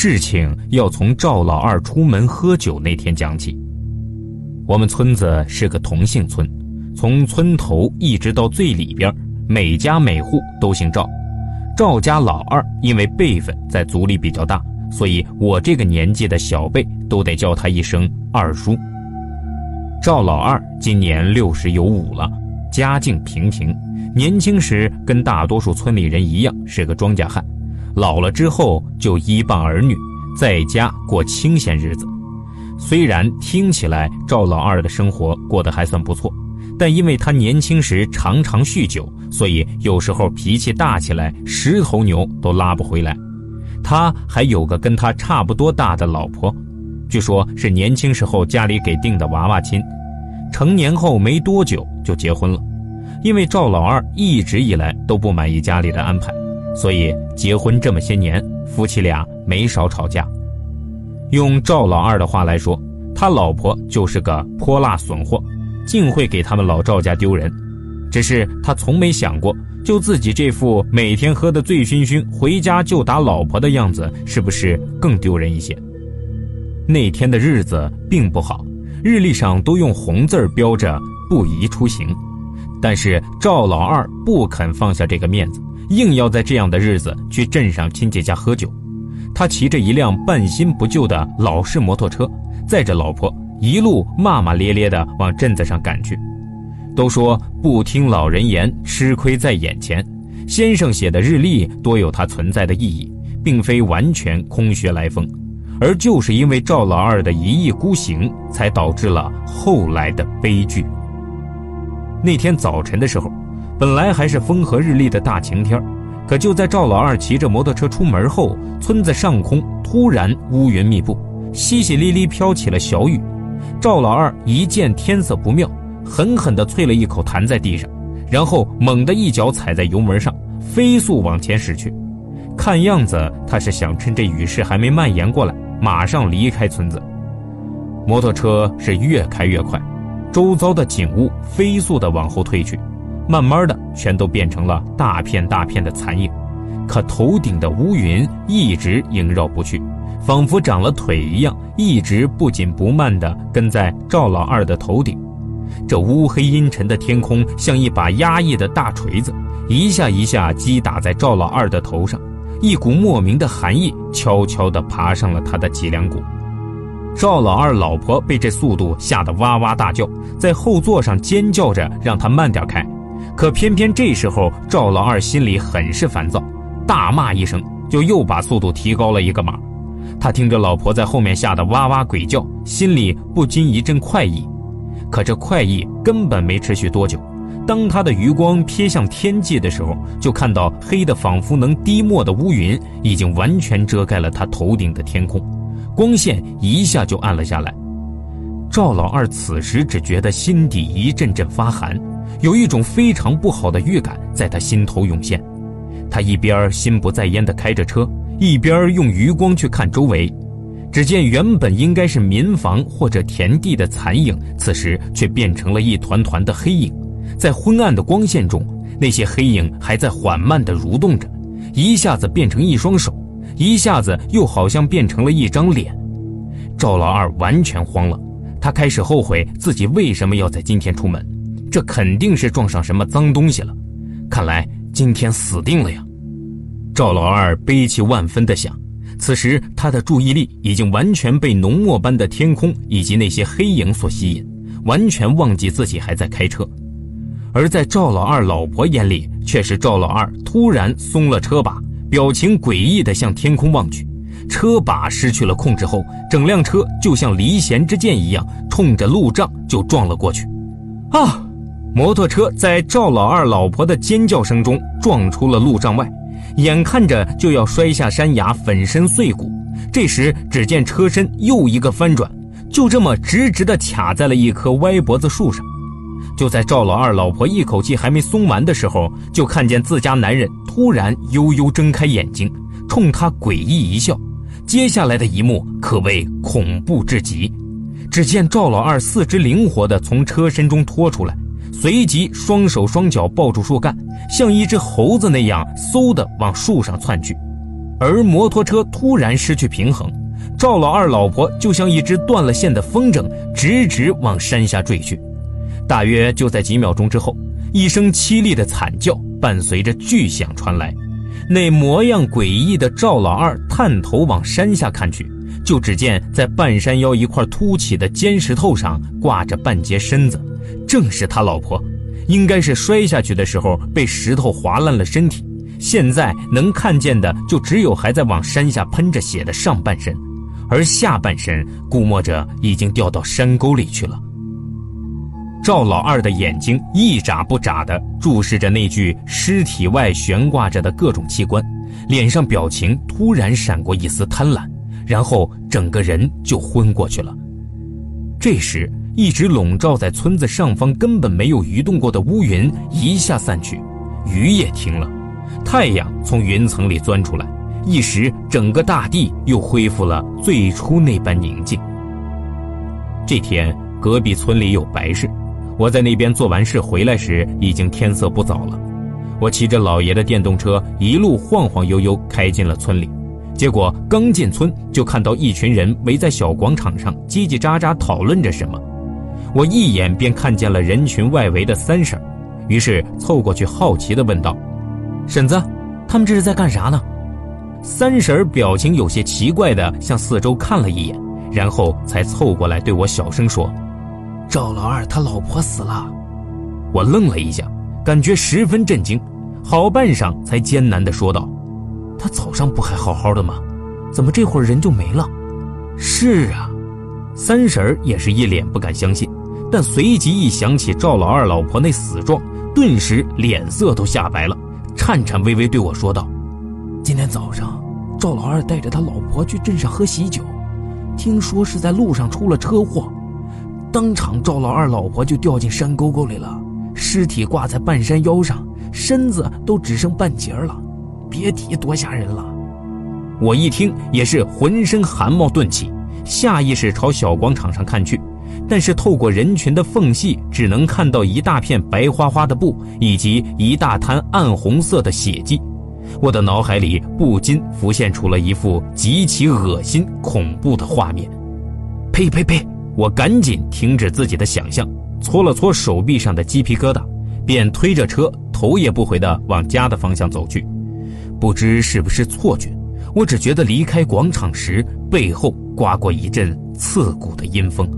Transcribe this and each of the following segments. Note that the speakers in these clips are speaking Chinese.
事情要从赵老二出门喝酒那天讲起。我们村子是个同姓村，从村头一直到最里边，每家每户都姓赵。赵家老二因为辈分在族里比较大，所以我这个年纪的小辈都得叫他一声二叔。赵老二今年六十有五了，家境平平，年轻时跟大多数村里人一样是个庄稼汉。老了之后就依傍儿女，在家过清闲日子。虽然听起来赵老二的生活过得还算不错，但因为他年轻时常常酗酒，所以有时候脾气大起来，十头牛都拉不回来。他还有个跟他差不多大的老婆，据说是年轻时候家里给定的娃娃亲，成年后没多久就结婚了。因为赵老二一直以来都不满意家里的安排。所以结婚这么些年，夫妻俩没少吵架。用赵老二的话来说，他老婆就是个泼辣损货，净会给他们老赵家丢人。只是他从没想过，就自己这副每天喝得醉醺醺，回家就打老婆的样子，是不是更丢人一些？那天的日子并不好，日历上都用红字标着不宜出行。但是赵老二不肯放下这个面子。硬要在这样的日子去镇上亲戚家喝酒，他骑着一辆半新不旧的老式摩托车，载着老婆一路骂骂咧咧地往镇子上赶去。都说不听老人言，吃亏在眼前。先生写的日历多有它存在的意义，并非完全空穴来风，而就是因为赵老二的一意孤行，才导致了后来的悲剧。那天早晨的时候。本来还是风和日丽的大晴天，可就在赵老二骑着摩托车出门后，村子上空突然乌云密布，淅淅沥沥飘起了小雨。赵老二一见天色不妙，狠狠地啐了一口痰在地上，然后猛地一脚踩在油门上，飞速往前驶去。看样子他是想趁这雨势还没蔓延过来，马上离开村子。摩托车是越开越快，周遭的景物飞速地往后退去。慢慢的，全都变成了大片大片的残影，可头顶的乌云一直萦绕不去，仿佛长了腿一样，一直不紧不慢地跟在赵老二的头顶。这乌黑阴沉的天空像一把压抑的大锤子，一下一下击打在赵老二的头上，一股莫名的寒意悄悄地爬上了他的脊梁骨。赵老二老婆被这速度吓得哇哇大叫，在后座上尖叫着让他慢点开。可偏偏这时候，赵老二心里很是烦躁，大骂一声，就又把速度提高了一个码。他听着老婆在后面吓得哇哇鬼叫，心里不禁一阵快意。可这快意根本没持续多久，当他的余光瞥向天际的时候，就看到黑的仿佛能滴墨的乌云已经完全遮盖了他头顶的天空，光线一下就暗了下来。赵老二此时只觉得心底一阵阵发寒。有一种非常不好的预感在他心头涌现，他一边心不在焉地开着车，一边用余光去看周围。只见原本应该是民房或者田地的残影，此时却变成了一团团的黑影。在昏暗的光线中，那些黑影还在缓慢地蠕动着，一下子变成一双手，一下子又好像变成了一张脸。赵老二完全慌了，他开始后悔自己为什么要在今天出门。这肯定是撞上什么脏东西了，看来今天死定了呀！赵老二悲戚万分地想。此时他的注意力已经完全被浓墨般的天空以及那些黑影所吸引，完全忘记自己还在开车。而在赵老二老婆眼里，却是赵老二突然松了车把，表情诡异地向天空望去。车把失去了控制后，整辆车就像离弦之箭一样，冲着路障就撞了过去。啊！摩托车在赵老二老婆的尖叫声中撞出了路障外，眼看着就要摔下山崖，粉身碎骨。这时，只见车身又一个翻转，就这么直直地卡在了一棵歪脖子树上。就在赵老二老婆一口气还没松完的时候，就看见自家男人突然悠悠睁开眼睛，冲他诡异一笑。接下来的一幕可谓恐怖至极，只见赵老二四肢灵活地从车身中拖出来。随即，双手双脚抱住树干，像一只猴子那样嗖的往树上窜去。而摩托车突然失去平衡，赵老二老婆就像一只断了线的风筝，直直往山下坠去。大约就在几秒钟之后，一声凄厉的惨叫伴随着巨响传来。那模样诡异的赵老二探头往山下看去，就只见在半山腰一块凸起的尖石头上挂着半截身子，正是他老婆。应该是摔下去的时候被石头划烂了身体，现在能看见的就只有还在往山下喷着血的上半身，而下半身估摸着已经掉到山沟里去了。赵老二的眼睛一眨不眨地注视着那具尸体外悬挂着的各种器官，脸上表情突然闪过一丝贪婪，然后整个人就昏过去了。这时，一直笼罩在村子上方根本没有移动过的乌云一下散去，雨也停了，太阳从云层里钻出来，一时整个大地又恢复了最初那般宁静。这天，隔壁村里有白事。我在那边做完事回来时，已经天色不早了。我骑着老爷的电动车，一路晃晃悠悠开进了村里。结果刚进村，就看到一群人围在小广场上，叽叽喳喳讨论着什么。我一眼便看见了人群外围的三婶，于是凑过去好奇地问道：“婶子，他们这是在干啥呢？”三婶表情有些奇怪地向四周看了一眼，然后才凑过来对我小声说。赵老二他老婆死了，我愣了一下，感觉十分震惊，好半晌才艰难地说道：“他早上不还好好的吗？怎么这会儿人就没了？”是啊，三婶儿也是一脸不敢相信，但随即一想起赵老二老婆那死状，顿时脸色都吓白了，颤颤巍巍对我说道：“今天早上，赵老二带着他老婆去镇上喝喜酒，听说是在路上出了车祸。”当场，赵老二老婆就掉进山沟沟里了，尸体挂在半山腰上，身子都只剩半截了，别提多吓人了。我一听也是浑身汗毛顿起，下意识朝小广场上看去，但是透过人群的缝隙，只能看到一大片白花花的布以及一大滩暗红色的血迹，我的脑海里不禁浮现出了一幅极其恶心恐怖的画面。呸呸呸！我赶紧停止自己的想象，搓了搓手臂上的鸡皮疙瘩，便推着车头也不回地往家的方向走去。不知是不是错觉，我只觉得离开广场时背后刮过一阵刺骨的阴风。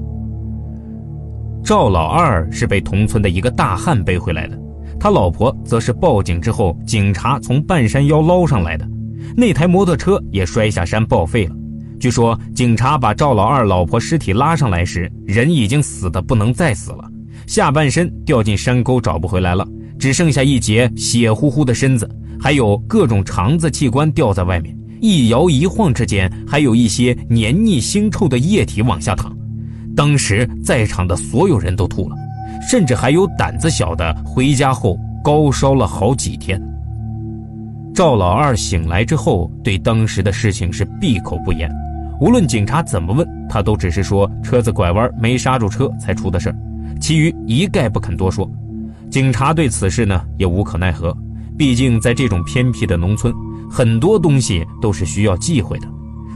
赵老二是被同村的一个大汉背回来的，他老婆则是报警之后，警察从半山腰捞上来的。那台摩托车也摔下山报废了。据说警察把赵老二老婆尸体拉上来时，人已经死得不能再死了，下半身掉进山沟找不回来了，只剩下一截血乎乎的身子，还有各种肠子器官掉在外面，一摇一晃之间，还有一些黏腻腥臭的液体往下淌。当时在场的所有人都吐了，甚至还有胆子小的回家后高烧了好几天。赵老二醒来之后，对当时的事情是闭口不言。无论警察怎么问，他都只是说车子拐弯没刹住车才出的事儿，其余一概不肯多说。警察对此事呢也无可奈何，毕竟在这种偏僻的农村，很多东西都是需要忌讳的，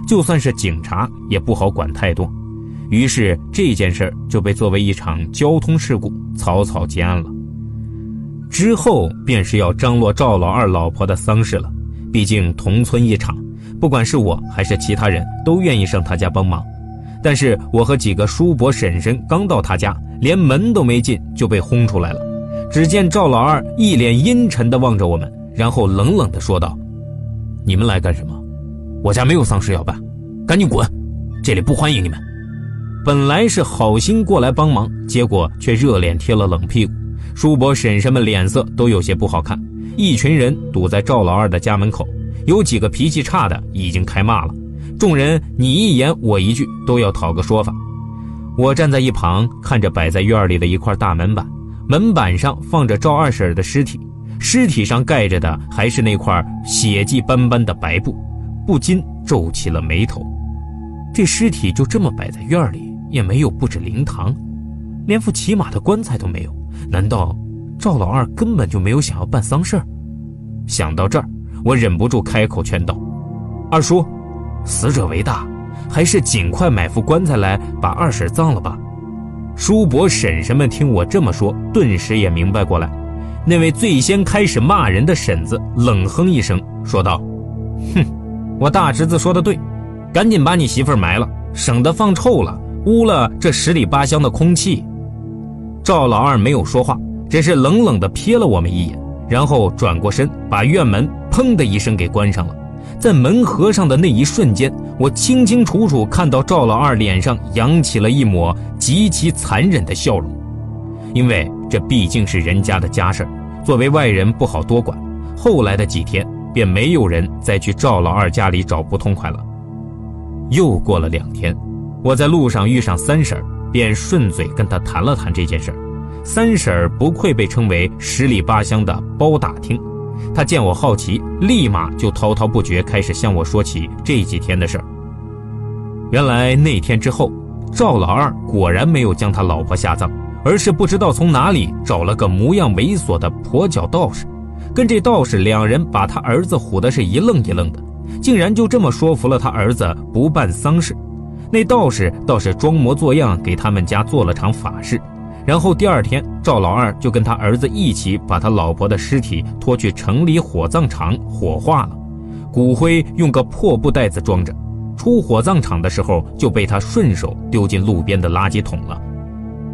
就算是警察也不好管太多。于是这件事就被作为一场交通事故草草结案了。之后便是要张罗赵老二老婆的丧事了，毕竟同村一场。不管是我还是其他人都愿意上他家帮忙，但是我和几个叔伯婶婶刚到他家，连门都没进就被轰出来了。只见赵老二一脸阴沉地望着我们，然后冷冷地说道：“你们来干什么？我家没有丧事要办，赶紧滚！这里不欢迎你们。”本来是好心过来帮忙，结果却热脸贴了冷屁股。叔伯婶婶们脸色都有些不好看，一群人堵在赵老二的家门口。有几个脾气差的已经开骂了，众人你一言我一句，都要讨个说法。我站在一旁看着摆在院里的一块大门板，门板上放着赵二婶的尸体，尸体上盖着的还是那块血迹斑斑的白布，不禁皱起了眉头。这尸体就这么摆在院里，也没有布置灵堂，连副起码的棺材都没有。难道赵老二根本就没有想要办丧事儿？想到这儿。我忍不住开口劝道：“二叔，死者为大，还是尽快买副棺材来把二婶葬了吧。叔伯婶婶们听我这么说，顿时也明白过来。那位最先开始骂人的婶子冷哼一声，说道：“哼，我大侄子说的对，赶紧把你媳妇埋了，省得放臭了，污了这十里八乡的空气。”赵老二没有说话，只是冷冷地瞥了我们一眼，然后转过身，把院门砰的一声给关上了。在门合上的那一瞬间，我清清楚楚看到赵老二脸上扬起了一抹极其残忍的笑容，因为这毕竟是人家的家事作为外人不好多管。后来的几天，便没有人再去赵老二家里找不痛快了。又过了两天，我在路上遇上三婶，便顺嘴跟她谈了谈这件事三婶不愧被称为十里八乡的包打听。他见我好奇，立马就滔滔不绝开始向我说起这几天的事儿。原来那天之后，赵老二果然没有将他老婆下葬，而是不知道从哪里找了个模样猥琐的跛脚道士，跟这道士两人把他儿子唬得是一愣一愣的，竟然就这么说服了他儿子不办丧事。那道士倒是装模作样给他们家做了场法事。然后第二天，赵老二就跟他儿子一起把他老婆的尸体拖去城里火葬场火化了，骨灰用个破布袋子装着，出火葬场的时候就被他顺手丢进路边的垃圾桶了。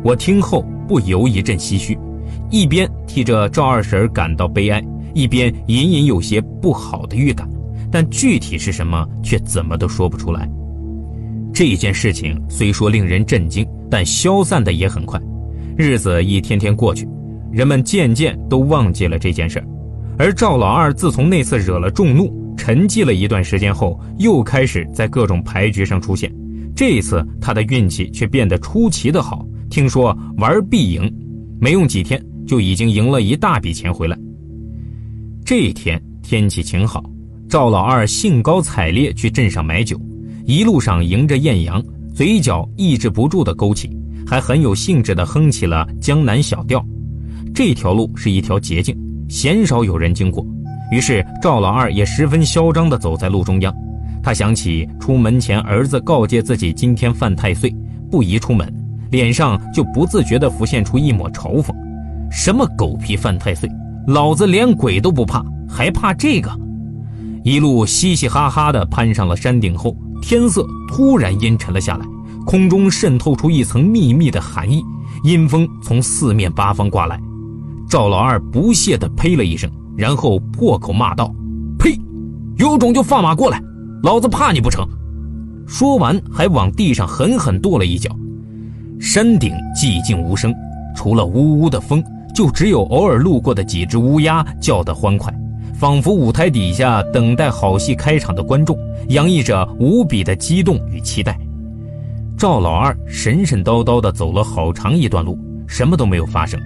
我听后不由一阵唏嘘，一边替着赵二婶感到悲哀，一边隐隐有些不好的预感，但具体是什么却怎么都说不出来。这件事情虽说令人震惊，但消散的也很快。日子一天天过去，人们渐渐都忘记了这件事而赵老二自从那次惹了众怒，沉寂了一段时间后，又开始在各种牌局上出现。这一次他的运气却变得出奇的好，听说玩必赢，没用几天就已经赢了一大笔钱回来。这一天天气晴好，赵老二兴高采烈去镇上买酒，一路上迎着艳阳，嘴角抑制不住的勾起。还很有兴致地哼起了江南小调。这条路是一条捷径，鲜少有人经过，于是赵老二也十分嚣张地走在路中央。他想起出门前儿子告诫自己今天犯太岁，不宜出门，脸上就不自觉地浮现出一抹嘲讽：“什么狗屁犯太岁，老子连鬼都不怕，还怕这个？”一路嘻嘻哈哈地攀上了山顶后，天色突然阴沉了下来。空中渗透出一层密密的寒意，阴风从四面八方刮来。赵老二不屑地呸了一声，然后破口骂道：“呸！有种就放马过来，老子怕你不成？”说完，还往地上狠狠跺了一脚。山顶寂静无声，除了呜呜的风，就只有偶尔路过的几只乌鸦叫得欢快，仿佛舞台底下等待好戏开场的观众，洋溢着无比的激动与期待。赵老二神神叨叨地走了好长一段路，什么都没有发生。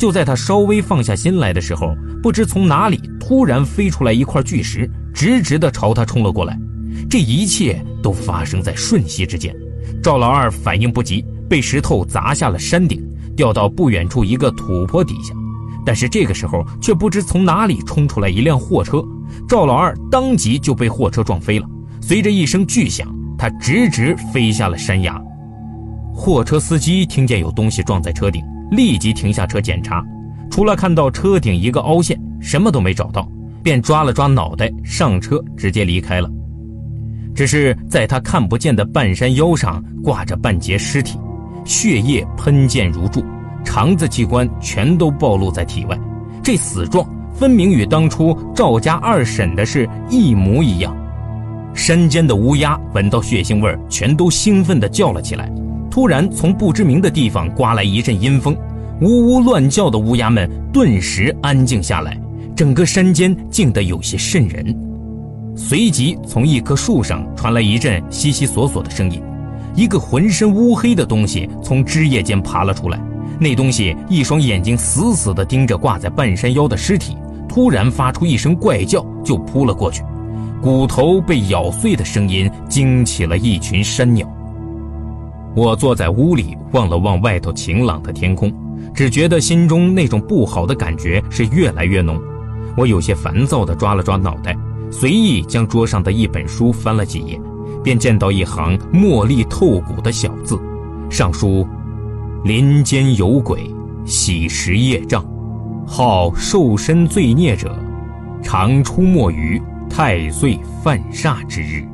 就在他稍微放下心来的时候，不知从哪里突然飞出来一块巨石，直直地朝他冲了过来。这一切都发生在瞬息之间，赵老二反应不及，被石头砸下了山顶，掉到不远处一个土坡底下。但是这个时候，却不知从哪里冲出来一辆货车，赵老二当即就被货车撞飞了，随着一声巨响。他直直飞下了山崖，货车司机听见有东西撞在车顶，立即停下车检查，除了看到车顶一个凹陷，什么都没找到，便抓了抓脑袋上车，直接离开了。只是在他看不见的半山腰上挂着半截尸体，血液喷溅如注，肠子器官全都暴露在体外，这死状分明与当初赵家二婶的是一模一样。山间的乌鸦闻到血腥味，全都兴奋地叫了起来。突然，从不知名的地方刮来一阵阴风，呜呜乱叫的乌鸦们顿时安静下来，整个山间静得有些瘆人。随即，从一棵树上传来一阵悉悉索索的声音，一个浑身乌黑的东西从枝叶间爬了出来。那东西一双眼睛死死地盯着挂在半山腰的尸体，突然发出一声怪叫，就扑了过去。骨头被咬碎的声音惊起了一群山鸟。我坐在屋里，望了望外头晴朗的天空，只觉得心中那种不好的感觉是越来越浓。我有些烦躁地抓了抓脑袋，随意将桌上的一本书翻了几页，便见到一行墨绿透骨的小字，上书：“林间有鬼，喜食业障，好受身罪孽者，常出没于太岁犯煞之日。”